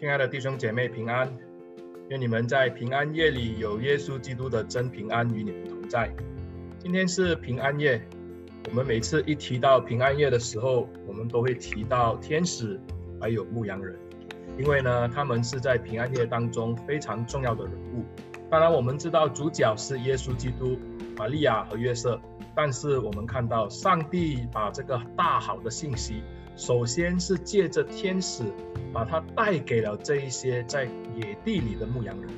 亲爱的弟兄姐妹平安，愿你们在平安夜里有耶稣基督的真平安与你们同在。今天是平安夜，我们每次一提到平安夜的时候，我们都会提到天使还有牧羊人，因为呢，他们是在平安夜当中非常重要的人物。当然，我们知道主角是耶稣基督、玛利亚和约瑟，但是我们看到上帝把这个大好的信息。首先是借着天使，把他带给了这一些在野地里的牧羊人。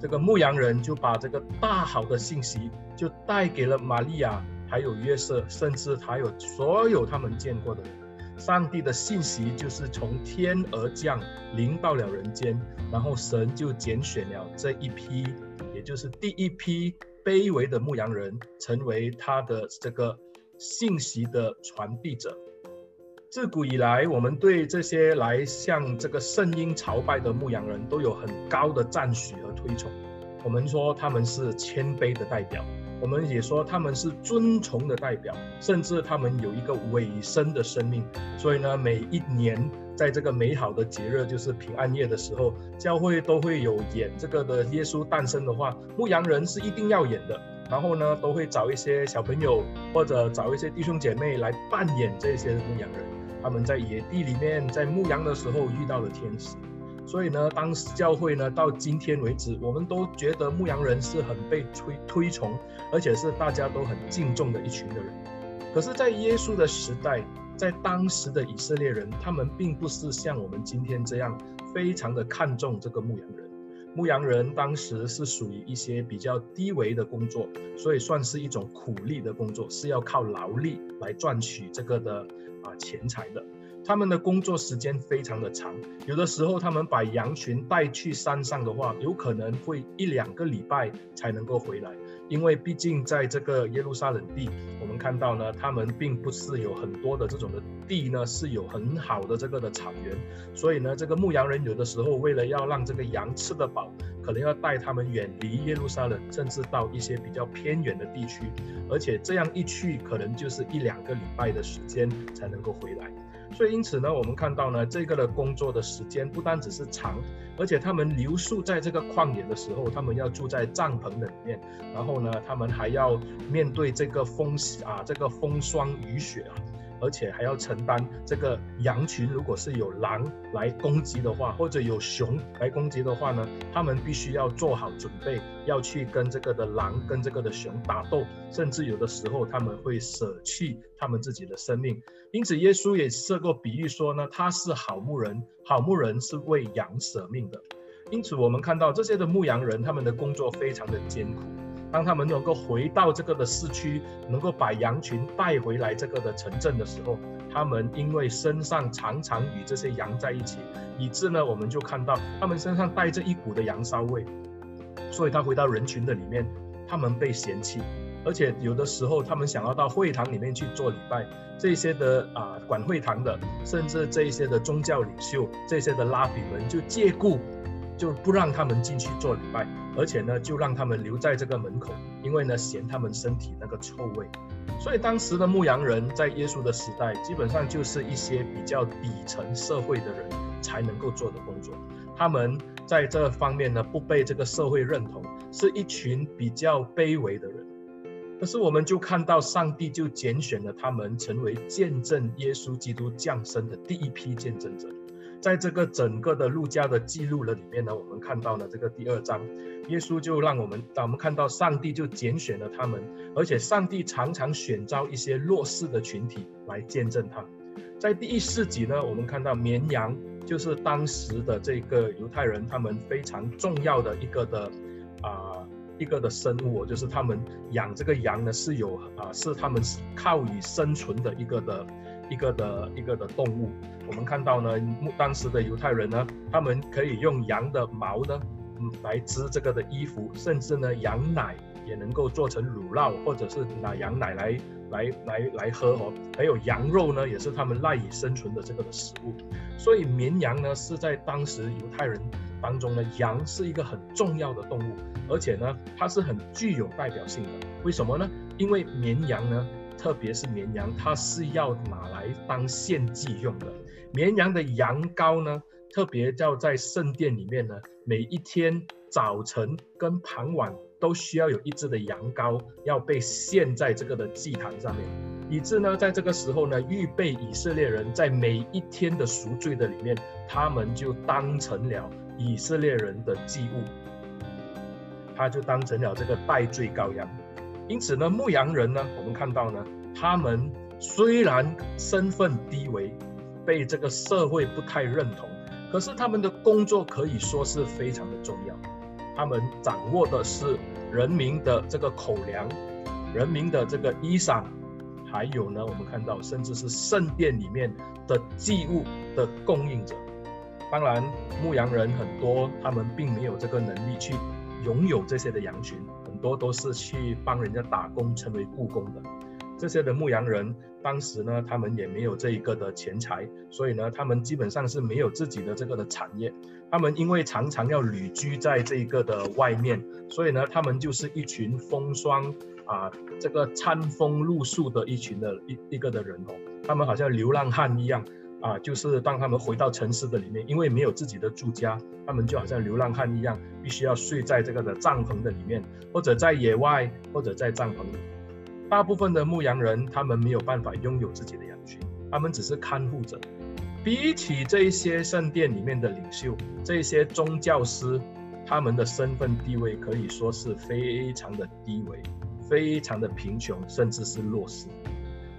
这个牧羊人就把这个大好的信息，就带给了玛利亚，还有约瑟，甚至还有所有他们见过的人。上帝的信息就是从天而降，临到了人间，然后神就拣选了这一批，也就是第一批卑微的牧羊人，成为他的这个信息的传递者。自古以来，我们对这些来向这个圣婴朝拜的牧羊人都有很高的赞许和推崇。我们说他们是谦卑的代表，我们也说他们是尊崇的代表，甚至他们有一个委身的生命。所以呢，每一年在这个美好的节日，就是平安夜的时候，教会都会有演这个的耶稣诞生的话，牧羊人是一定要演的。然后呢，都会找一些小朋友或者找一些弟兄姐妹来扮演这些牧羊人。他们在野地里面在牧羊的时候遇到了天使，所以呢，当时教会呢到今天为止，我们都觉得牧羊人是很被推推崇，而且是大家都很敬重的一群的人。可是，在耶稣的时代，在当时的以色列人，他们并不是像我们今天这样非常的看重这个牧羊人。牧羊人当时是属于一些比较低维的工作，所以算是一种苦力的工作，是要靠劳力来赚取这个的。啊，钱财的，他们的工作时间非常的长，有的时候他们把羊群带去山上的话，有可能会一两个礼拜才能够回来，因为毕竟在这个耶路撒冷地，我们看到呢，他们并不是有很多的这种的地呢，是有很好的这个的草原，所以呢，这个牧羊人有的时候为了要让这个羊吃得饱，可能要带他们远离耶路撒冷，甚至到一些比较偏远的地区，而且这样一去，可能就是一两个礼拜的时间才能够回来。所以因此呢，我们看到呢，这个的工作的时间不单只是长，而且他们留宿在这个旷野的时候，他们要住在帐篷里面，然后呢，他们还要面对这个风啊，这个风霜雨雪啊。而且还要承担这个羊群，如果是有狼来攻击的话，或者有熊来攻击的话呢，他们必须要做好准备，要去跟这个的狼跟这个的熊打斗，甚至有的时候他们会舍弃他们自己的生命。因此，耶稣也设过比喻说呢，他是好牧人，好牧人是为羊舍命的。因此，我们看到这些的牧羊人，他们的工作非常的艰苦。当他们能够回到这个的市区，能够把羊群带回来这个的城镇的时候，他们因为身上常常与这些羊在一起，以致呢，我们就看到他们身上带着一股的羊骚味，所以他回到人群的里面，他们被嫌弃，而且有的时候他们想要到会堂里面去做礼拜，这些的啊、管会堂的，甚至这些的宗教领袖，这些的拉比们就借故。就不让他们进去做礼拜，而且呢，就让他们留在这个门口，因为呢，嫌他们身体那个臭味。所以当时的牧羊人在耶稣的时代，基本上就是一些比较底层社会的人才能够做的工作。他们在这方面呢，不被这个社会认同，是一群比较卑微的人。可是我们就看到上帝就拣选了他们，成为见证耶稣基督降生的第一批见证者。在这个整个的路加的记录了里面呢，我们看到了这个第二章，耶稣就让我们，当我们看到上帝就拣选了他们，而且上帝常常选召一些弱势的群体来见证他。在第一世纪呢，我们看到绵羊就是当时的这个犹太人他们非常重要的一个的啊、一个的生物，就是他们养这个羊呢是有啊、是他们靠以生存的一个的。一个的一个的动物，我们看到呢，当时的犹太人呢，他们可以用羊的毛呢，嗯，来织这个的衣服，甚至呢，羊奶也能够做成乳酪，或者是拿羊奶来来来来喝哦。还有羊肉呢，也是他们赖以生存的这个的食物。所以绵羊呢，是在当时犹太人当中呢，羊是一个很重要的动物，而且呢，它是很具有代表性的。为什么呢？因为绵羊呢。特别是绵羊，它是要拿来当献祭用的。绵羊的羊羔呢，特别要在圣殿里面呢，每一天早晨跟傍晚都需要有一只的羊羔要被献在这个的祭坛上面，以致呢，在这个时候呢，预备以色列人在每一天的赎罪的里面，他们就当成了以色列人的祭物，他就当成了这个代罪羔羊。因此呢，牧羊人呢，我们看到呢，他们虽然身份低微，被这个社会不太认同。可是他们的工作可以说是非常的重要，他们掌握的是人民的这个口粮，人民的这个衣裳，还有呢，我们看到甚至是圣殿里面的祭物的供应者。当然，牧羊人很多，他们并没有这个能力去拥有这些的羊群，很多都是去帮人家打工，成为雇工的。这些的牧羊人，当时呢，他们也没有这一个的钱财，所以呢，他们基本上是没有自己的这个的产业。他们因为常常要旅居在这一个的外面，所以呢，他们就是一群风霜啊，这个餐风露宿的一群的一一个的人哦。他们好像流浪汉一样啊，就是当他们回到城市的里面，因为没有自己的住家，他们就好像流浪汉一样，必须要睡在这个的帐篷的里面，或者在野外，或者在帐篷里。大部分的牧羊人，他们没有办法拥有自己的羊群，他们只是看护者。比起这些圣殿里面的领袖，这些宗教师，他们的身份地位可以说是非常的低微，非常的贫穷，甚至是弱势。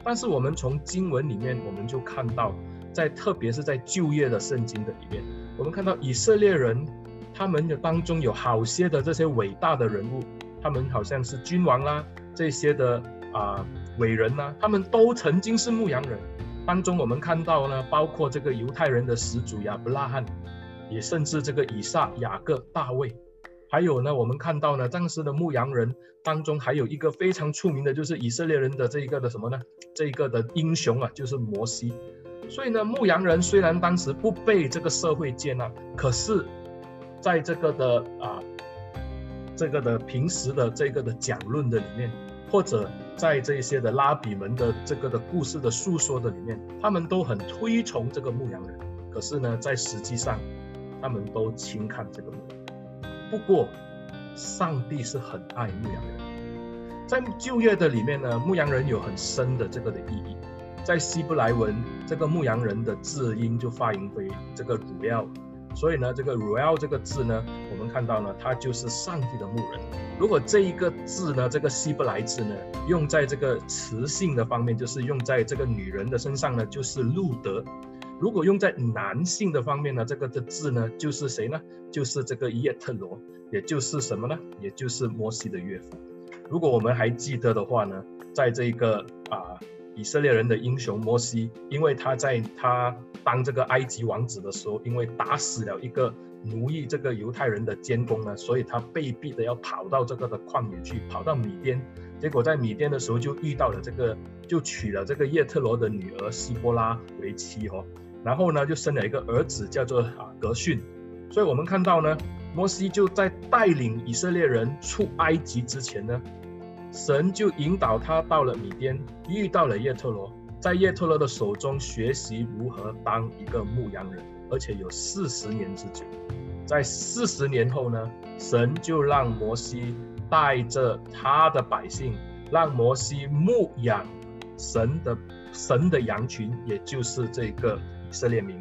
但是我们从经文里面，我们就看到，在特别是在旧约的圣经的里面，我们看到以色列人，他们的当中有好些的这些伟大的人物，他们好像是君王啦，这些的。啊，伟人呐，他们都曾经是牧羊人。当中我们看到呢，包括这个犹太人的始祖亚伯拉罕，也甚至这个以撒、雅各、大卫，还有呢，我们看到呢，当时的牧羊人当中还有一个非常出名的，就是以色列人的这一个的什么呢？这一个的英雄啊，就是摩西。所以呢，牧羊人虽然当时不被这个社会接纳，可是在这个的啊，这个的平时的这个的讲论的里面，或者在这些的拉比们的这个的故事的诉说的里面，他们都很推崇这个牧羊人。可是呢，在实际上，他们都轻看这个牧羊人。不过，上帝是很爱牧羊人。在旧约的里面呢，牧羊人有很深的这个的意义。在希伯来文，这个牧羊人的字音就发音为这个 Ruel。所以呢，这个 Ruel 这个字呢，我们看到呢，它就是上帝的牧人。如果这一个字呢，这个希伯来字呢，用在这个雌性的方面，就是用在这个女人的身上呢，就是路德；如果用在男性的方面呢，这个的字呢，就是谁呢？就是这个叶特罗，也就是什么呢？也就是摩西的岳父。如果我们还记得的话呢，在这个啊。以色列人的英雄摩西，因为他在他当这个埃及王子的时候，因为打死了一个奴役这个犹太人的监工呢，所以他被逼的要跑到这个的旷野去，跑到米甸。结果在米甸的时候就遇到了这个，就娶了这个叶特罗的女儿希波拉为妻哦。然后呢，就生了一个儿子叫做啊格逊。所以我们看到呢，摩西就在带领以色列人出埃及之前呢。神就引导他到了米甸，遇到了叶特罗，在叶特罗的手中学习如何当一个牧羊人，而且有四十年之久。在四十年后呢，神就让摩西带着他的百姓，让摩西牧养神的神的羊群，也就是这个以色列民，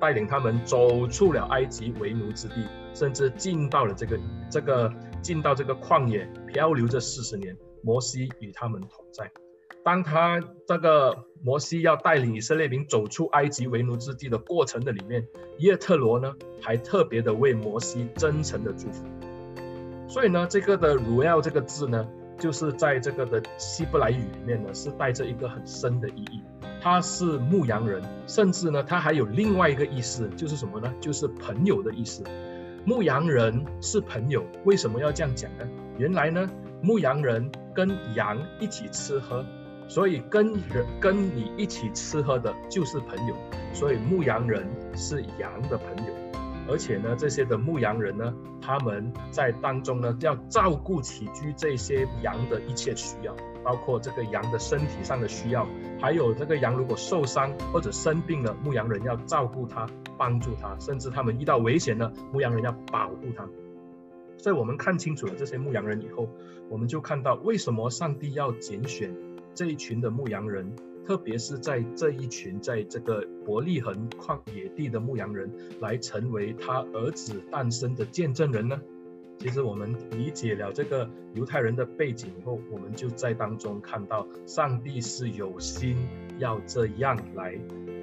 带领他们走出了埃及为奴之地，甚至进到了这个这个。进到这个旷野漂流这四十年，摩西与他们同在。当他这个摩西要带领以色列民走出埃及为奴之地的过程的里面，耶特罗呢还特别的为摩西真诚的祝福。所以呢，这个的 Ruel 这个字呢，就是在这个的希伯来语里面呢，是带着一个很深的意义。他是牧羊人，甚至呢，他还有另外一个意思，就是什么呢？就是朋友的意思。牧羊人是朋友，为什么要这样讲呢？原来呢，牧羊人跟羊一起吃喝，所以跟人跟你一起吃喝的就是朋友，所以牧羊人是羊的朋友。而且呢，这些的牧羊人呢，他们在当中呢，要照顾起居这些羊的一切需要，包括这个羊的身体上的需要，还有这个羊如果受伤或者生病了，牧羊人要照顾它，帮助它，甚至他们遇到危险了，牧羊人要保护他。所以我们看清楚了这些牧羊人以后，我们就看到为什么上帝要拣选这一群的牧羊人。特别是在这一群在这个伯利恒旷野地的牧羊人，来成为他儿子诞生的见证人呢？其实我们理解了这个犹太人的背景以后，我们就在当中看到，上帝是有心要这样来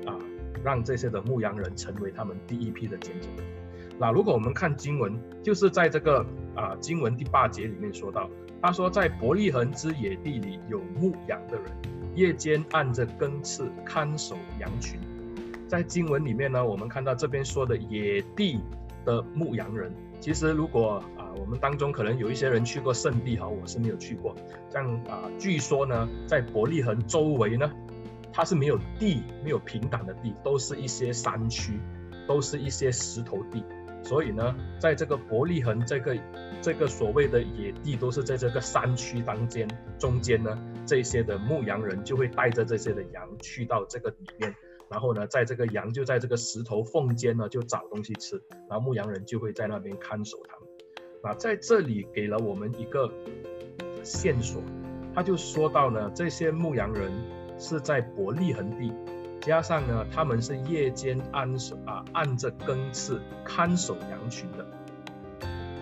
啊，让这些的牧羊人成为他们第一批的见证人。那如果我们看经文，就是在这个啊经文第八节里面说到，他说在伯利恒之野地里有牧羊的人。夜间按着更次看守羊群，在经文里面呢，我们看到这边说的野地的牧羊人，其实如果啊，我们当中可能有一些人去过圣地哈，我是没有去过。像啊，据说呢，在伯利恒周围呢，它是没有地，没有平坦的地，都是一些山区，都是一些石头地。所以呢，在这个伯利恒这个这个所谓的野地，都是在这个山区当间中间呢，这些的牧羊人就会带着这些的羊去到这个里面，然后呢，在这个羊就在这个石头缝间呢就找东西吃，然后牧羊人就会在那边看守他们。那，在这里给了我们一个线索，他就说到呢，这些牧羊人是在伯利恒地。加上呢，他们是夜间按守啊，按着更次看守羊群的。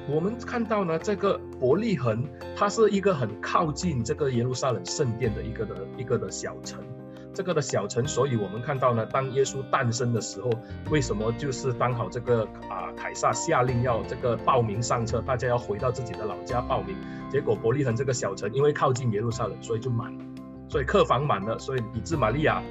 我们看到呢，这个伯利恒，它是一个很靠近这个耶路撒冷圣殿的一个的一个的小城。这个的小城，所以我们看到呢，当耶稣诞生的时候，为什么就是刚好这个啊，凯撒下令要这个报名上车，大家要回到自己的老家报名。结果伯利恒这个小城因为靠近耶路撒冷，所以就满了，所以客房满了，所以以致玛利亚。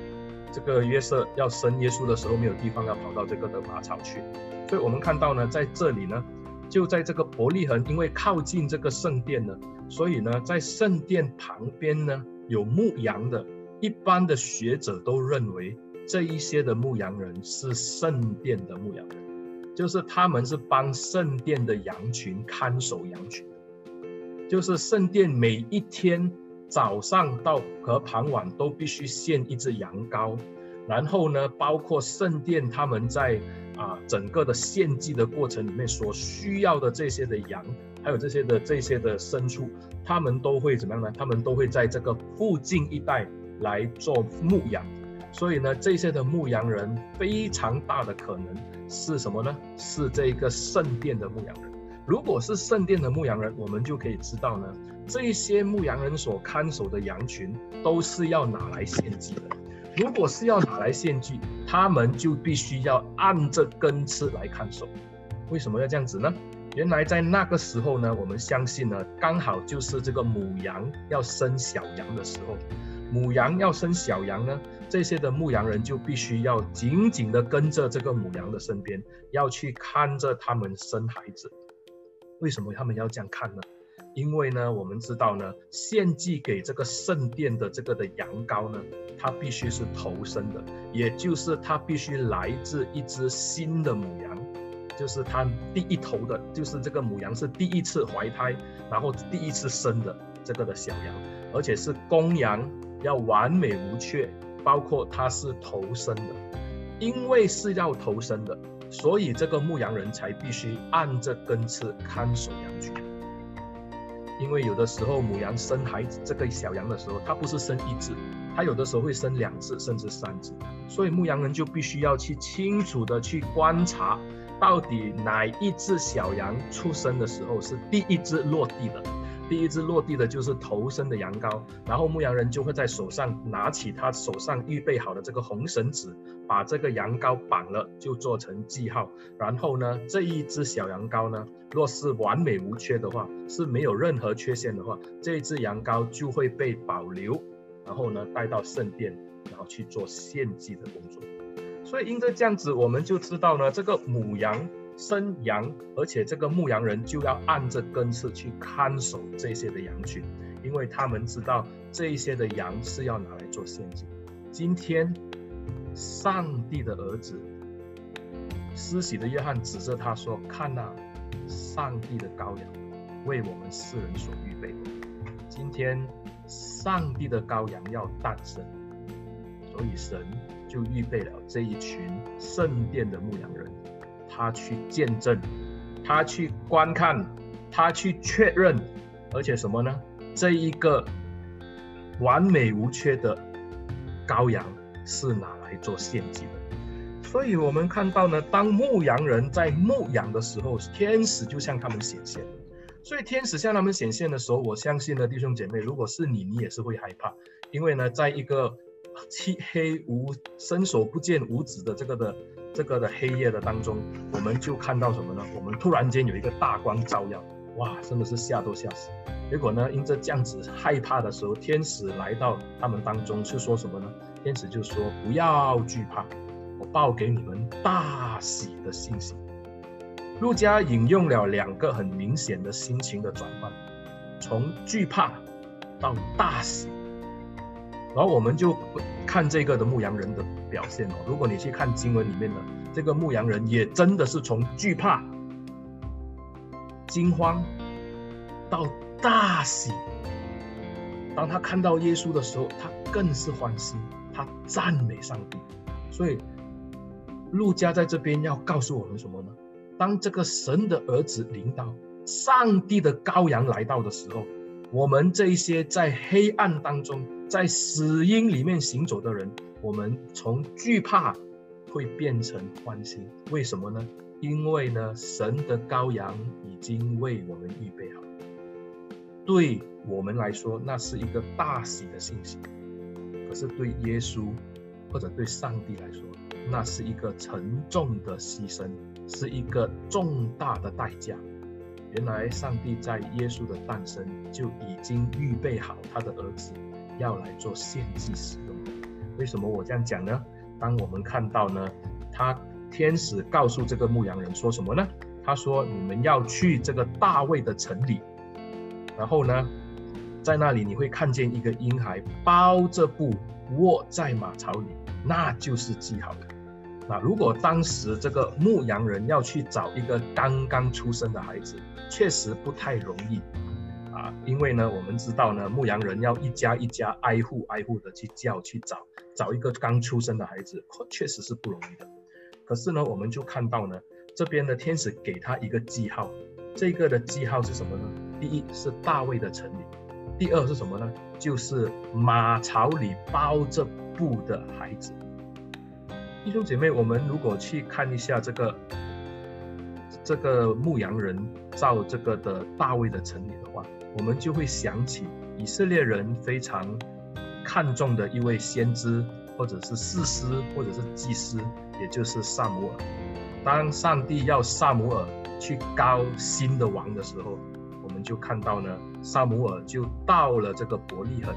这个约瑟要生耶稣的时候，没有地方要跑到这个的玛草去，所以我们看到呢，在这里呢，就在这个伯利恒，因为靠近这个圣殿呢，所以呢，在圣殿旁边呢有牧羊的，一般的学者都认为这一些的牧羊人是圣殿的牧羊人，就是他们是帮圣殿的羊群看守羊群，就是圣殿每一天。早上到和傍晚都必须献一只羊羔，然后呢，包括圣殿他们在啊整个的献祭的过程里面所需要的这些的羊，还有这些的这些的牲畜，他们都会怎么样呢？他们都会在这个附近一带来做牧羊，所以呢，这些的牧羊人非常大的可能是什么呢？是这个圣殿的牧羊人。如果是圣殿的牧羊人，我们就可以知道呢，这些牧羊人所看守的羊群都是要拿来献祭的。如果是要拿来献祭，他们就必须要按着更次来看守。为什么要这样子呢？原来在那个时候呢，我们相信呢，刚好就是这个母羊要生小羊的时候。母羊要生小羊呢，这些的牧羊人就必须要紧紧的跟着这个母羊的身边，要去看着他们生孩子。为什么他们要这样看呢？因为呢，我们知道呢，献祭给这个圣殿的这个的羊羔呢，它必须是头生的，也就是它必须来自一只新的母羊，就是它第一头的，就是这个母羊是第一次怀胎，然后第一次生的这个的小羊，而且是公羊，要完美无缺，包括它是头生的，因为是要头生的。所以这个牧羊人才必须按着根刺看守羊群，因为有的时候母羊生孩子，这个小羊的时候，它不是生一只，它有的时候会生两只甚至三只，所以牧羊人就必须要去清楚的去观察，到底哪一只小羊出生的时候是第一只落地的。第一只落地的就是头生的羊羔，然后牧羊人就会在手上拿起他手上预备好的这个红绳子，把这个羊羔绑了，就做成记号。然后呢，这一只小羊羔呢，若是完美无缺的话，是没有任何缺陷的话，这一只羊羔就会被保留，然后呢带到圣殿，然后去做献祭的工作。所以因着这样子，我们就知道呢，这个母羊。生羊，而且这个牧羊人就要按着根次去看守这些的羊群，因为他们知道这些的羊是要拿来做献祭。今天，上帝的儿子施洗的约翰指着他说：“看哪，上帝的羔羊，为我们世人所预备的。今天，上帝的羔羊要诞生，所以神就预备了这一群圣殿的牧羊人，他去见证，他去观看，他去确认，而且什么呢？这一个完美无缺的羔羊是拿来做献祭的。”所以，我们看到呢，当牧羊人在牧羊的时候，天使就向他们显现。所以，天使向他们显现的时候，我相信呢，弟兄姐妹，如果是你，你也是会害怕，因为呢，在一个漆黑无伸手不见五指的这个的这个的黑夜的当中，我们就看到什么呢？我们突然间有一个大光照耀，哇，真的是吓都吓死。结果呢，因着这样子害怕的时候，天使来到他们当中，是说什么呢？天使就说：“不要惧怕。”我报给你们大喜的信息。路加引用了两个很明显的心情的转换，从惧怕到大喜。然后我们就看这个的牧羊人的表现哦。如果你去看经文里面的这个牧羊人，也真的是从惧怕、惊慌到大喜。当他看到耶稣的时候，他更是欢喜，他赞美上帝。所以。路加在这边要告诉我们什么呢？当这个神的儿子临到，上帝的羔羊来到的时候，我们这一些在黑暗当中、在死荫里面行走的人，我们从惧怕会变成欢欣。为什么呢？因为呢，神的羔羊已经为我们预备好。对我们来说，那是一个大喜的信息。可是对耶稣或者对上帝来说，那是一个沉重的牺牲，是一个重大的代价。原来上帝在耶稣的诞生就已经预备好他的儿子要来做献祭使用。为什么我这样讲呢？当我们看到呢，他天使告诉这个牧羊人说什么呢？他说：“你们要去这个大卫的城里，然后呢，在那里你会看见一个婴孩包着布卧在马槽里，那就是记号。”那如果当时这个牧羊人要去找一个刚刚出生的孩子，确实不太容易啊，因为呢，我们知道呢，牧羊人要一家一家挨户挨户的去叫去找找一个刚出生的孩子，确实是不容易的。可是呢，我们就看到呢，这边的天使给他一个记号，这个的记号是什么呢？第一是大卫的城里，第二是什么呢？就是马槽里包着布的孩子。弟兄姐妹，我们如果去看一下这个这个牧羊人造这个的大卫的城里，我们就会想起以色列人非常看重的一位先知，或者是士师，或者是祭司，也就是撒母耳。当上帝要撒母耳去膏新的王的时候，我们就看到呢，撒母耳就到了这个伯利恒，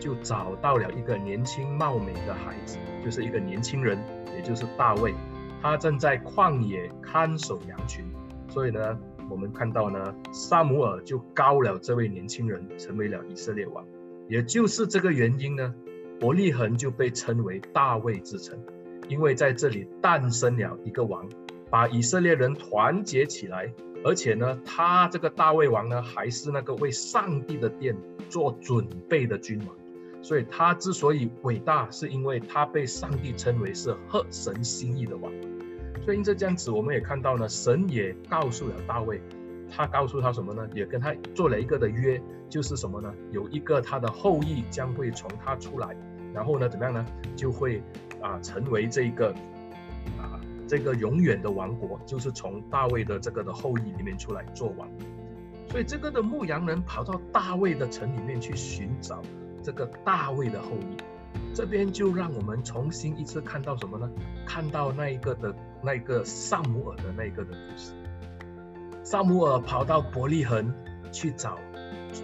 就找到了一个年轻貌美的孩子，就是一个年轻人。也就是大卫，他正在旷野看守羊群，所以呢，我们看到呢，撒母耳就膏了这位年轻人，成为了以色列王。也就是这个原因呢，伯利恒就被称为大卫之城，因为在这里诞生了一个王，把以色列人团结起来，而且呢，他这个大卫王呢，还是那个为上帝的殿做准备的君王。所以他之所以伟大，是因为他被上帝称为是合神心意的王。所以因这样子，我们也看到呢，神也告诉了大卫，他告诉他什么呢？也跟他做了一个的约，就是什么呢？有一个他的后裔将会从他出来，然后呢，怎么样呢？就会啊成为这个啊这个永远的王国，就是从大卫的这个的后裔里面出来做王。所以这个的牧羊人跑到大卫的城里面去寻找。这个大卫的后裔，这边就让我们重新一次看到什么呢？看到那一个的那个撒母耳的那个的故事。撒母耳跑到伯利恒去找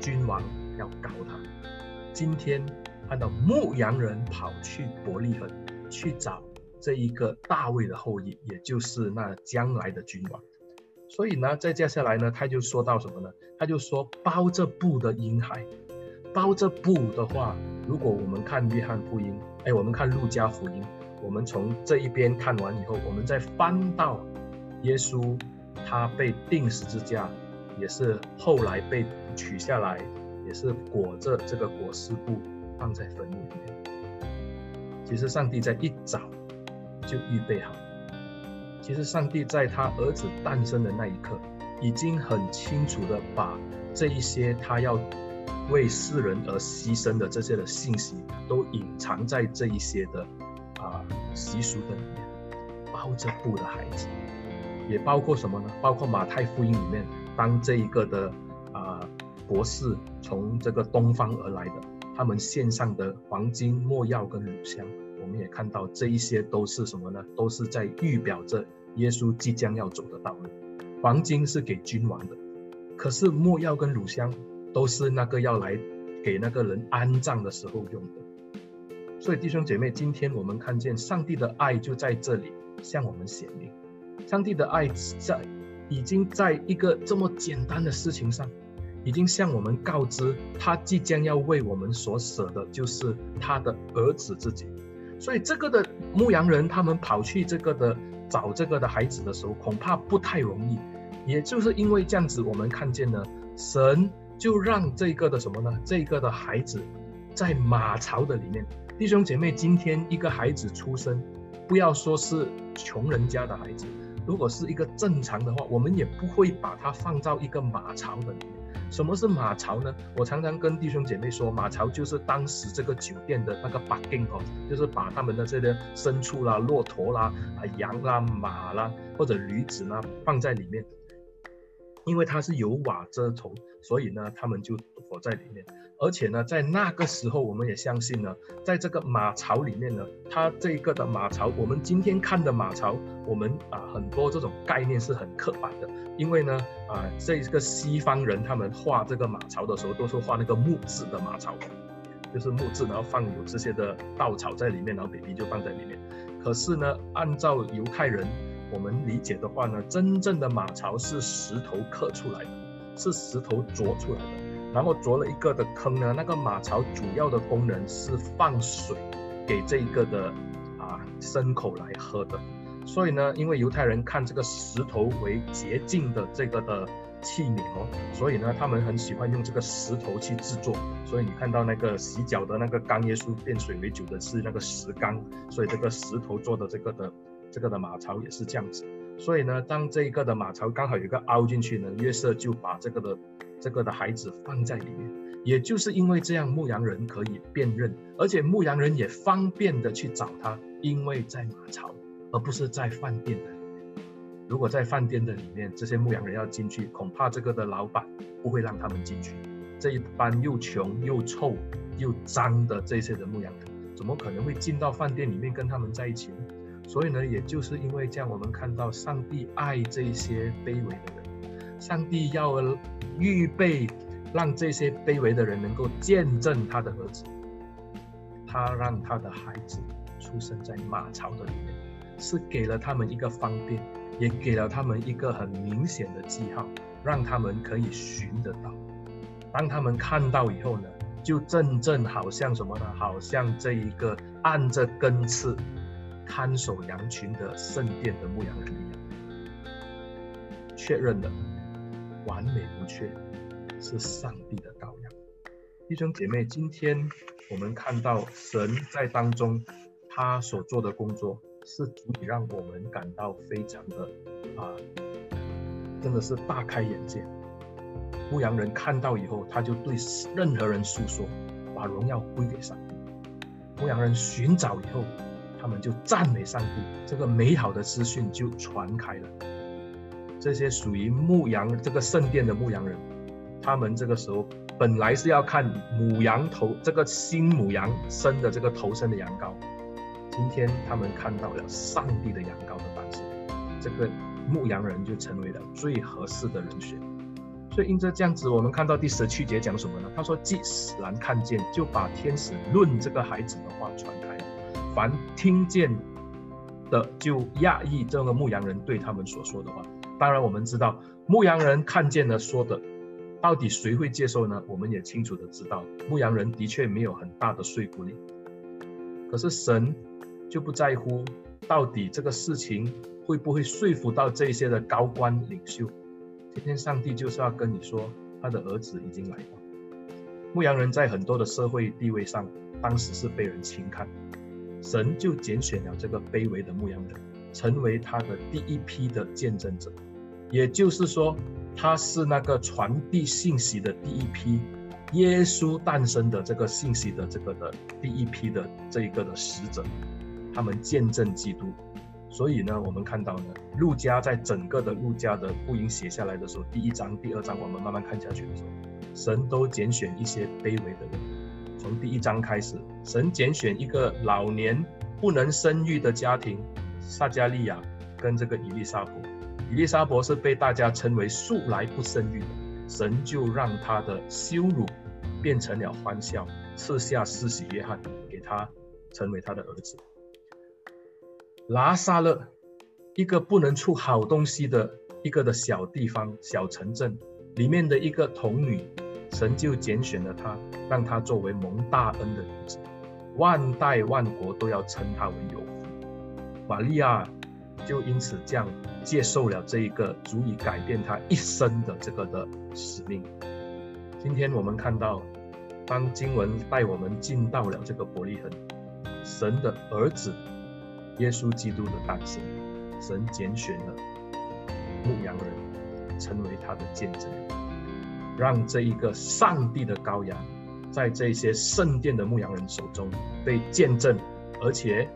君王，要搞他。今天看到牧羊人跑去伯利恒去找这一个大卫的后裔，也就是那将来的君王。所以呢，再接下来呢，他就说到什么呢？他就说包着布的婴孩。包着布的话，如果我们看约翰福音，哎，我们看路加福音，我们从这一边看完以后，我们再翻到耶稣，他被钉十字架，也是后来被取下来，也是裹着这个裹尸布放在坟墓里面。其实上帝在一早就预备好，其实上帝在他儿子诞生的那一刻，已经很清楚的把这一些他要为世人而牺牲的这些的信息，都隐藏在这一些的。习俗的里面包着布的孩子，也包括什么呢？包括马太福音里面，当这一个的啊博士从这个东方而来的，他们献上的黄金、没药跟乳香，我们也看到这一些都是什么呢？都是在预表着耶稣即将要走的道路。黄金是给君王的，可是没药跟乳香都是那个要来给那个人安葬的时候用的。所以弟兄姐妹，今天我们看见上帝的爱就在这里向我们显明。上帝的爱在已经在一个这么简单的事情上，已经向我们告知，他即将要为我们所舍的，就是他的儿子自己。所以这个的牧羊人他们跑去这个的找这个的孩子的时候，恐怕不太容易。也就是因为这样子，我们看见呢，神就让这个的什么呢？这个的孩子在马槽的里面。弟兄姐妹，今天一个孩子出生，不要说是穷人家的孩子，如果是一个正常的话，我们也不会把它放到一个马槽的里面。什么是马槽呢？我常常跟弟兄姐妹说，马槽就是当时这个酒店的那个 parking 哦，就是把他们的这些牲畜啦、骆驼啦、啊羊啦、马啦或者驴子啦放在里面，因为它是有瓦遮头，所以呢，他们就躲在里面。而且呢，在那个时候，我们也相信呢，在这个马槽里面呢，它这个的马槽，我们今天看的马槽，我们啊很多这种概念是很刻板的，因为呢，啊这个西方人他们画这个马槽的时候，都是画那个木质的马槽，就是木质，然后放有这些的稻草在里面，然后 baby 就放在里面。可是呢，按照犹太人我们理解的话呢，真正的马槽是石头刻出来的，是石头琢出来的。然后凿了一个的坑呢，那个马槽主要的功能是放水给这一个的啊牲口来喝的。所以呢，因为犹太人看这个石头为洁净的这个的器皿哦，所以呢，他们很喜欢用这个石头去制作。所以你看到那个洗脚的那个缸，耶稣变水为酒的是那个石缸，所以这个石头做的这个的这个的马槽也是这样子。所以呢，当这一个的马槽刚好有一个凹进去呢，约瑟就把这个的。这个的孩子放在里面，也就是因为这样，牧羊人可以辨认，而且牧羊人也方便的去找他，因为在马槽，而不是在饭店的里面。如果在饭店的里面，这些牧羊人要进去，恐怕这个的老板不会让他们进去。这一般又穷又臭又脏的这些的牧羊人，怎么可能会进到饭店里面跟他们在一起呢？所以呢，也就是因为这样，我们看到上帝爱这些卑微的人。上帝要预备让这些卑微的人能够见证他的儿子，他让他的孩子出生在马槽的里面，是给了他们一个方便，也给了他们一个很明显的记号，让他们可以寻得到。当他们看到以后呢，就正正好像什么呢？好像这一个按着根刺看守羊群的圣殿的牧羊人一样，确认了。完美无缺，是上帝的羔羊。弟兄姐妹，今天我们看到神在当中，他所做的工作是足以让我们感到非常的啊，真的是大开眼界。牧羊人看到以后，他就对任何人诉说，把荣耀归给上帝。牧羊人寻找以后，他们就赞美上帝，这个美好的资讯就传开了。这些属于牧羊这个圣殿的牧羊人，他们这个时候本来是要看母羊头这个新母羊生的这个头生的羊羔，今天他们看到了上帝的羊羔的诞生，这个牧羊人就成为了最合适的人选。所以因着这样子，我们看到第十七节讲什么呢？他说：“既使然看见，就把天使论这个孩子的话传开了，凡听见的就讶异这个牧羊人对他们所说的话。”当然，我们知道牧羊人看见了说的，到底谁会接受呢？我们也清楚的知道，牧羊人的确没有很大的说服力。可是神就不在乎到底这个事情会不会说服到这些的高官领袖。今天上帝就是要跟你说，他的儿子已经来了。牧羊人在很多的社会地位上，当时是被人轻看，神就拣选了这个卑微的牧羊人，成为他的第一批的见证者。也就是说，他是那个传递信息的第一批。耶稣诞生的这个信息的这个的第一批的这一个的使者，他们见证基督，所以呢，我们看到呢，路加在整个的路加的福音写下来的时候，第一章、第二章，我们慢慢看下去的时候，神都拣选一些卑微的人。从第一章开始，神拣选一个老年不能生育的家庭，撒迦利亚跟这个以利沙伯，以利沙伯是被大家称为素来不生育的，神就让他的羞辱。变成了欢笑，赐下施洗约翰给他，成为他的儿子。拿撒勒，一个不能出好东西的一个的小地方、小城镇里面的一个童女，神就拣选了他，让他作为蒙大恩的女子，万代万国都要称他为有福。玛利亚就因此这样接受了这一个足以改变她一生的这个的使命。今天我们看到。当经文带我们进到了这个伯利恒，神的儿子耶稣基督的诞生，神拣选了牧羊人成为他的见证，让这一个上帝的羔羊在这些圣殿的牧羊人手中被见证，而且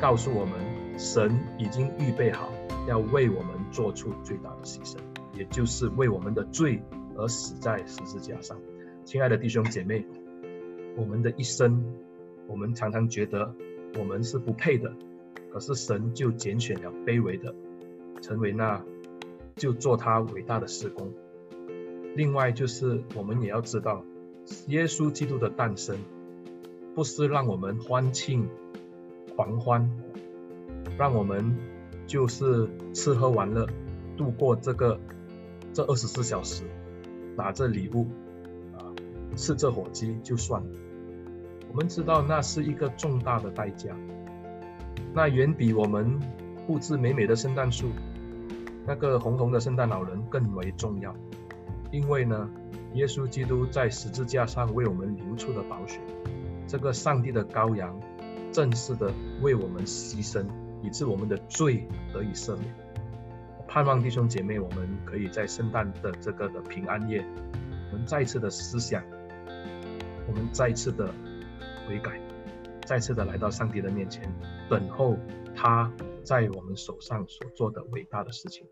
告诉我们，神已经预备好要为我们做出最大的牺牲，也就是为我们的罪而死在十字架上。亲爱的弟兄姐妹，我们的一生，我们常常觉得我们是不配的，可是神就拣选了卑微的，成为那就做他伟大的事工。另外就是我们也要知道，耶稣基督的诞生，不是让我们欢庆狂欢，让我们就是吃喝玩乐度过这个这二十四小时，拿着礼物啊。吃着火鸡就算了，我们知道那是一个重大的代价，那远比我们布置美美的圣诞树、那个红红的圣诞老人更为重要。因为呢，耶稣基督在十字架上为我们流出的宝血，这个上帝的羔羊，正式的为我们牺牲，以致我们的罪得以赦免。盼望弟兄姐妹，我们可以在圣诞的这个的平安夜，我们再次的思想。我们再次的悔改，再次的来到上帝的面前，等候他在我们手上所做的伟大的事情。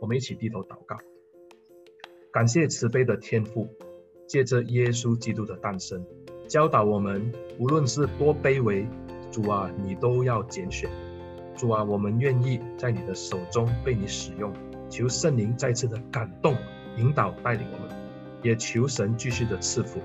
我们一起低头祷告，感谢慈悲的天父，借着耶稣基督的诞生，教导我们，无论是多卑微，主啊，你都要拣选。主啊，我们愿意在你的手中被你使用。求圣灵再次的感动、引导、带领我们，也求神继续的赐福。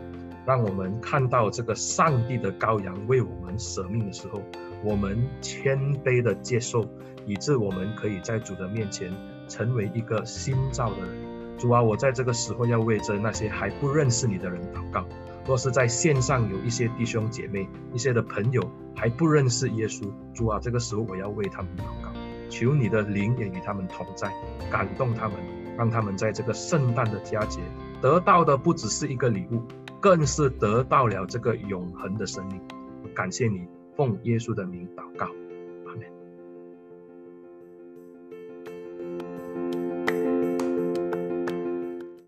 让我们看到这个上帝的羔羊为我们舍命的时候，我们谦卑的接受，以致我们可以在主的面前成为一个新造的人。主啊，我在这个时候要为着那些还不认识你的人祷告。若是在线上有一些弟兄姐妹、一些的朋友还不认识耶稣，主啊，这个时候我要为他们祷告，求你的灵也与他们同在，感动他们，让他们在这个圣诞的佳节得到的不只是一个礼物。更是得到了这个永恒的生命，感谢你，奉耶稣的名祷告。